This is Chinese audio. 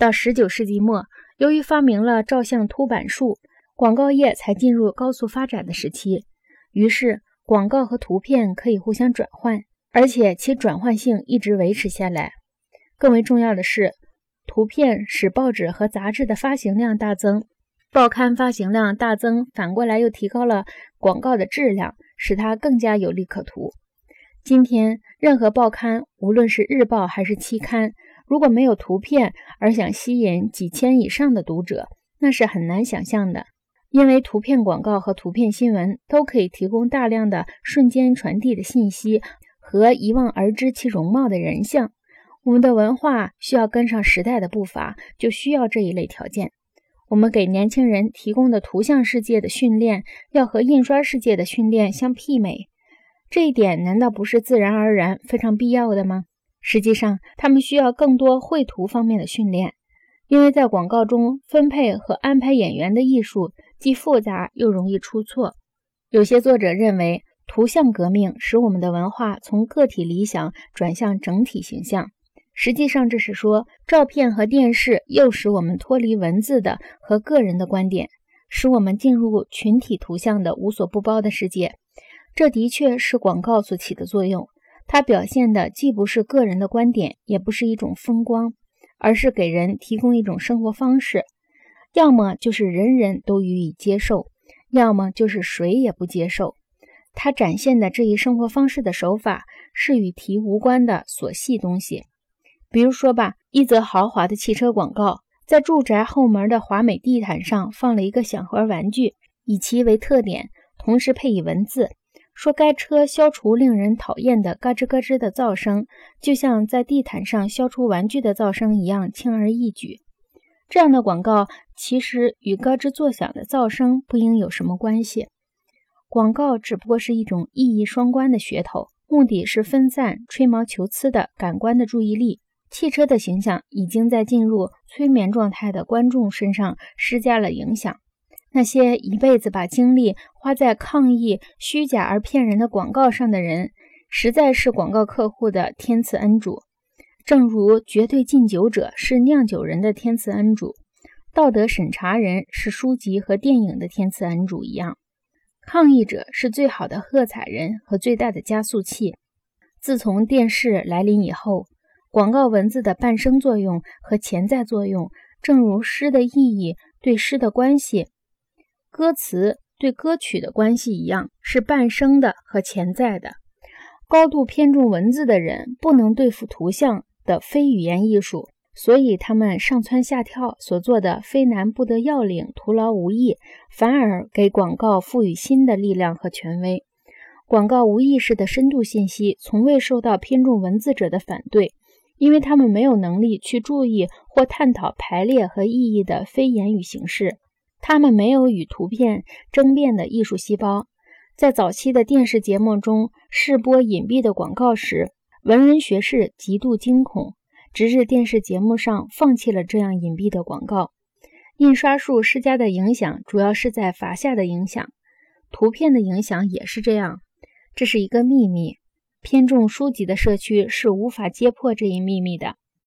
到十九世纪末，由于发明了照相凸版术，广告业才进入高速发展的时期。于是，广告和图片可以互相转换，而且其转换性一直维持下来。更为重要的是，图片使报纸和杂志的发行量大增，报刊发行量大增，反过来又提高了广告的质量，使它更加有利可图。今天，任何报刊，无论是日报还是期刊，如果没有图片而想吸引几千以上的读者，那是很难想象的。因为图片广告和图片新闻都可以提供大量的瞬间传递的信息和一望而知其容貌的人像。我们的文化需要跟上时代的步伐，就需要这一类条件。我们给年轻人提供的图像世界的训练，要和印刷世界的训练相媲美。这一点难道不是自然而然、非常必要的吗？实际上，他们需要更多绘图方面的训练，因为在广告中分配和安排演员的艺术既复杂又容易出错。有些作者认为，图像革命使我们的文化从个体理想转向整体形象。实际上，这是说照片和电视诱使我们脱离文字的和个人的观点，使我们进入群体图像的无所不包的世界。这的确是广告所起的作用。它表现的既不是个人的观点，也不是一种风光，而是给人提供一种生活方式，要么就是人人都予以接受，要么就是谁也不接受。它展现的这一生活方式的手法是与题无关的琐细东西，比如说吧，一则豪华的汽车广告，在住宅后门的华美地毯上放了一个小盒玩具，以其为特点，同时配以文字。说该车消除令人讨厌的咯吱咯吱的噪声，就像在地毯上消除玩具的噪声一样轻而易举。这样的广告其实与咯吱作响的噪声不应有什么关系。广告只不过是一种意义双关的噱头，目的是分散吹毛求疵的感官的注意力。汽车的形象已经在进入催眠状态的观众身上施加了影响。那些一辈子把精力花在抗议虚假而骗人的广告上的人，实在是广告客户的天赐恩主，正如绝对禁酒者是酿酒人的天赐恩主，道德审查人是书籍和电影的天赐恩主一样。抗议者是最好的喝彩人和最大的加速器。自从电视来临以后，广告文字的伴生作用和潜在作用，正如诗的意义对诗的关系。歌词对歌曲的关系一样，是半生的和潜在的。高度偏重文字的人不能对付图像的非语言艺术，所以他们上蹿下跳所做的非难不得要领，徒劳无益，反而给广告赋予新的力量和权威。广告无意识的深度信息从未受到偏重文字者的反对，因为他们没有能力去注意或探讨排列和意义的非言语形式。他们没有与图片争辩的艺术细胞。在早期的电视节目中试播隐蔽的广告时，文人学士极度惊恐，直至电视节目上放弃了这样隐蔽的广告。印刷术施加的影响主要是在法下的影响，图片的影响也是这样。这是一个秘密，偏重书籍的社区是无法揭破这一秘密的。